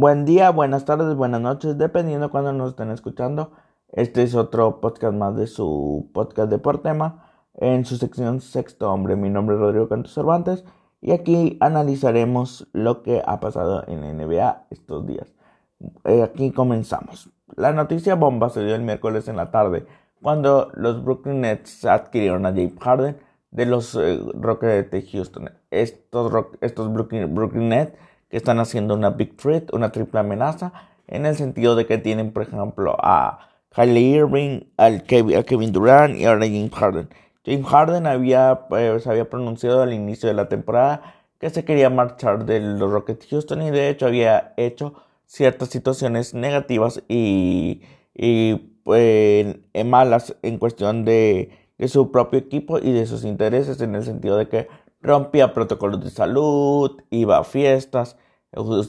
Buen día, buenas tardes, buenas noches, dependiendo cuando nos estén escuchando. Este es otro podcast más de su podcast de por en su sección Sexto Hombre. Mi nombre es Rodrigo Cantos Cervantes y aquí analizaremos lo que ha pasado en la NBA estos días. Eh, aquí comenzamos. La noticia bomba se dio el miércoles en la tarde cuando los Brooklyn Nets adquirieron a James Harden de los eh, Rockets de Houston. Estos, Brooklyn Nets que están haciendo una big threat, una triple amenaza, en el sentido de que tienen, por ejemplo, a Kylie Irving, al Kevin, a Kevin Durant y ahora James Harden. James Harden había, eh, había pronunciado al inicio de la temporada que se quería marchar de los Rockets Houston y de hecho había hecho ciertas situaciones negativas y, y pues, malas en cuestión de, de su propio equipo y de sus intereses en el sentido de que rompía protocolos de salud, iba a fiestas,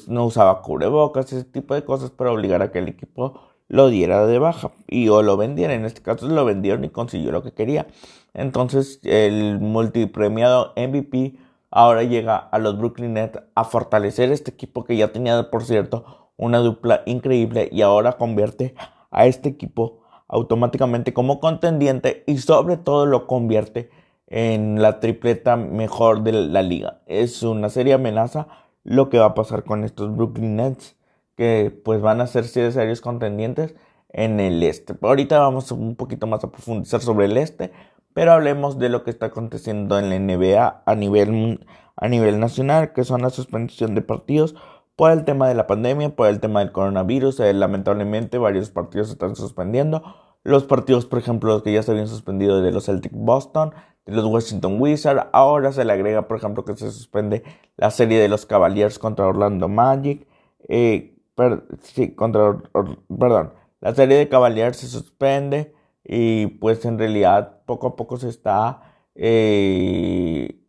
no usaba cubrebocas, ese tipo de cosas para obligar a que el equipo lo diera de baja y o lo vendiera. En este caso lo vendieron y consiguió lo que quería. Entonces el multipremiado MVP ahora llega a los Brooklyn Nets a fortalecer este equipo que ya tenía, por cierto, una dupla increíble y ahora convierte a este equipo automáticamente como contendiente y sobre todo lo convierte en la tripleta mejor de la liga. Es una seria amenaza lo que va a pasar con estos Brooklyn Nets, que pues van a ser serios contendientes en el este. Ahorita vamos un poquito más a profundizar sobre el este, pero hablemos de lo que está aconteciendo en la NBA a nivel, a nivel nacional, que son la suspensión de partidos por el tema de la pandemia, por el tema del coronavirus. Eh, lamentablemente varios partidos se están suspendiendo. Los partidos, por ejemplo, los que ya se habían suspendido de los Celtic Boston, los Washington Wizards. Ahora se le agrega, por ejemplo, que se suspende la serie de los Cavaliers contra Orlando Magic. Eh, sí, contra, perdón, la serie de Cavaliers se suspende y pues en realidad poco a poco se está, eh,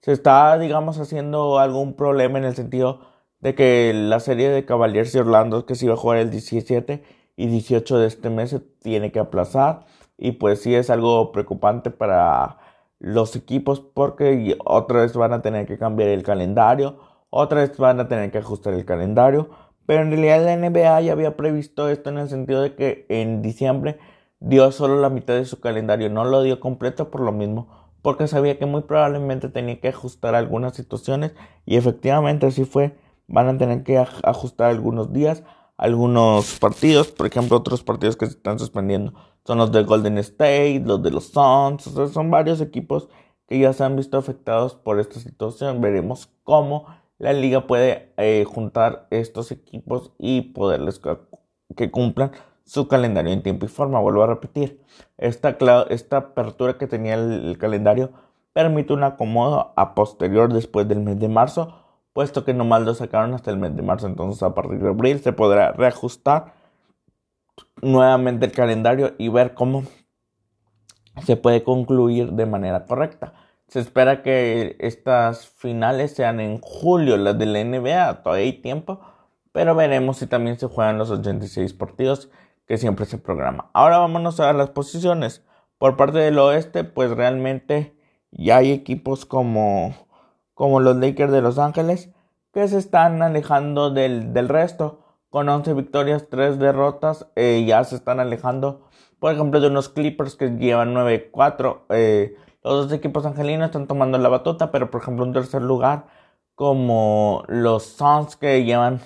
se está, digamos, haciendo algún problema en el sentido de que la serie de Cavaliers y Orlando que se iba a jugar el 17 y 18 de este mes se tiene que aplazar y pues sí es algo preocupante para los equipos porque otra vez van a tener que cambiar el calendario, otra vez van a tener que ajustar el calendario, pero en realidad la NBA ya había previsto esto en el sentido de que en diciembre dio solo la mitad de su calendario, no lo dio completo por lo mismo, porque sabía que muy probablemente tenía que ajustar algunas situaciones y efectivamente así fue, van a tener que ajustar algunos días, algunos partidos, por ejemplo otros partidos que se están suspendiendo son los de Golden State, los de los Suns, son varios equipos que ya se han visto afectados por esta situación. Veremos cómo la liga puede eh, juntar estos equipos y poderles que, cumplan su calendario en tiempo y forma. Vuelvo a repetir, esta, esta apertura que tenía el, calendario permite un acomodo a posterior después del mes de marzo, puesto que nomás lo sacaron hasta el mes de marzo. Entonces a partir de abril se podrá reajustar nuevamente el calendario y ver cómo se puede concluir de manera correcta. Se espera que estas finales sean en julio, las de la NBA, todavía hay tiempo, pero veremos si también se juegan los 86 partidos que siempre se programa. Ahora vámonos a las posiciones. Por parte del oeste, pues realmente ya hay equipos como, como los Lakers de Los Ángeles que se están alejando del, del resto con 11 victorias, 3 derrotas, eh, ya se están alejando, por ejemplo, de unos Clippers que llevan 9-4. Eh, los dos equipos angelinos están tomando la batuta, pero por ejemplo, un tercer lugar, como los Suns que llevan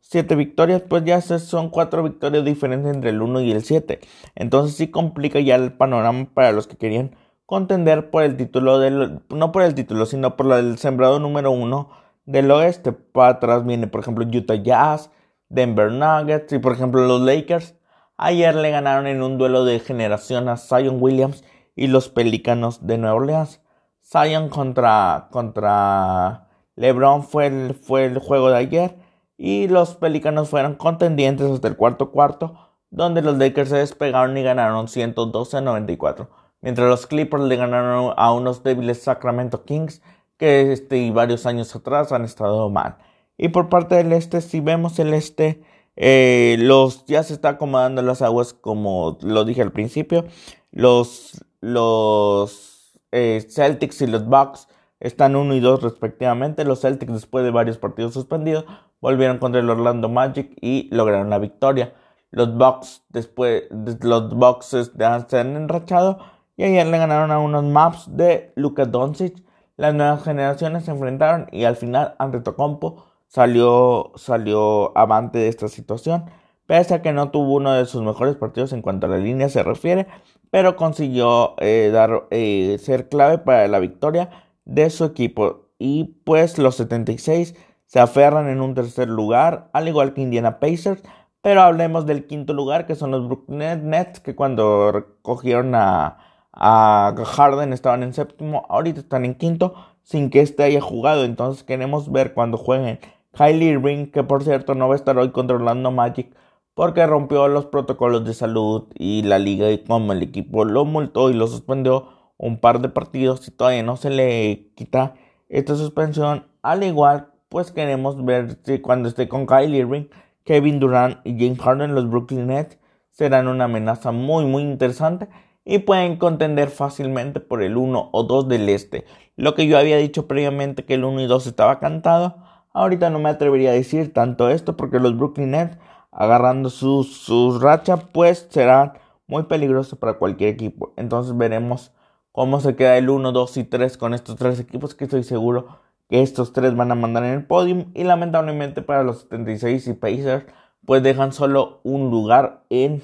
7 victorias, pues ya son 4 victorias diferentes entre el 1 y el 7. Entonces sí complica ya el panorama para los que querían contender por el título del, no por el título, sino por el sembrado número 1 del oeste. Para atrás viene, por ejemplo, Utah Jazz, Denver Nuggets y por ejemplo los Lakers. Ayer le ganaron en un duelo de generación a Zion Williams y los Pelícanos de Nueva Orleans. Zion contra, contra LeBron fue el, fue el juego de ayer y los Pelícanos fueron contendientes hasta el cuarto cuarto donde los Lakers se despegaron y ganaron 112 a 94. Mientras los Clippers le ganaron a unos débiles Sacramento Kings que este, varios años atrás han estado mal. Y por parte del este, si vemos el este, eh, los, ya se está acomodando las aguas como lo dije al principio. Los, los eh, Celtics y los Bucks están 1 y 2 respectivamente. Los Celtics después de varios partidos suspendidos. volvieron contra el Orlando Magic y lograron la victoria. Los Bucks después los Bucks se han enrachado y ayer le ganaron a unos Maps de Luka Doncic. Las nuevas generaciones se enfrentaron y al final Antetokounmpo salió salió avante de esta situación, pese a que no tuvo uno de sus mejores partidos en cuanto a la línea se refiere, pero consiguió eh, dar, eh, ser clave para la victoria de su equipo. Y pues los 76 se aferran en un tercer lugar, al igual que Indiana Pacers. Pero hablemos del quinto lugar, que son los Brooklyn Nets, que cuando recogieron a, a Harden estaban en séptimo, ahorita están en quinto, sin que este haya jugado. Entonces queremos ver cuando jueguen Kylie Irving, que por cierto no va a estar hoy controlando Magic, porque rompió los protocolos de salud y la liga y como el equipo lo multó y lo suspendió un par de partidos y todavía no se le quita esta suspensión, al igual pues queremos ver si cuando esté con Kyle Irving, Kevin Durant y James Harden, los Brooklyn Nets, serán una amenaza muy muy interesante y pueden contender fácilmente por el 1 o 2 del este. Lo que yo había dicho previamente que el 1 y 2 estaba cantado, ahorita no me atrevería a decir tanto esto porque los Brooklyn Nets agarrando sus, sus rachas pues serán muy peligrosos para cualquier equipo. Entonces veremos cómo se queda el 1, 2 y 3 con estos tres equipos que estoy seguro que estos tres van a mandar en el podium y lamentablemente para los 76 y Pacers pues dejan solo un lugar en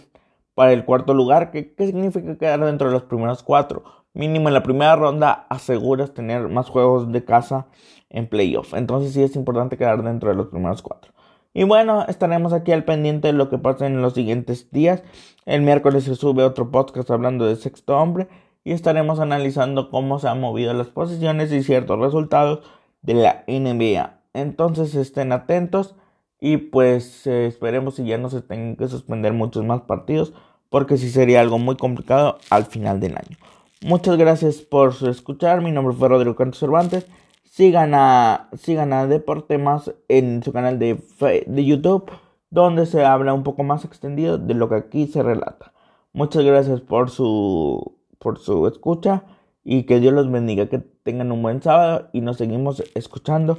para el cuarto lugar que ¿qué significa quedar dentro de los primeros cuatro mínimo en la primera ronda aseguras tener más juegos de casa en playoff entonces sí es importante quedar dentro de los primeros cuatro y bueno estaremos aquí al pendiente de lo que pasa en los siguientes días el miércoles se sube otro podcast hablando de sexto hombre y estaremos analizando cómo se han movido las posiciones y ciertos resultados de la NBA. Entonces estén atentos y pues eh, esperemos si ya no se tengan que suspender muchos más partidos porque sí sería algo muy complicado al final del año. Muchas gracias por escuchar. Mi nombre fue Rodrigo Cantos Cervantes. Sigan a, sigan a Deporte Más en su canal de, de YouTube, donde se habla un poco más extendido de lo que aquí se relata. Muchas gracias por su, por su escucha y que Dios los bendiga, que tengan un buen sábado y nos seguimos escuchando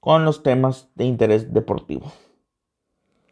con los temas de interés deportivo.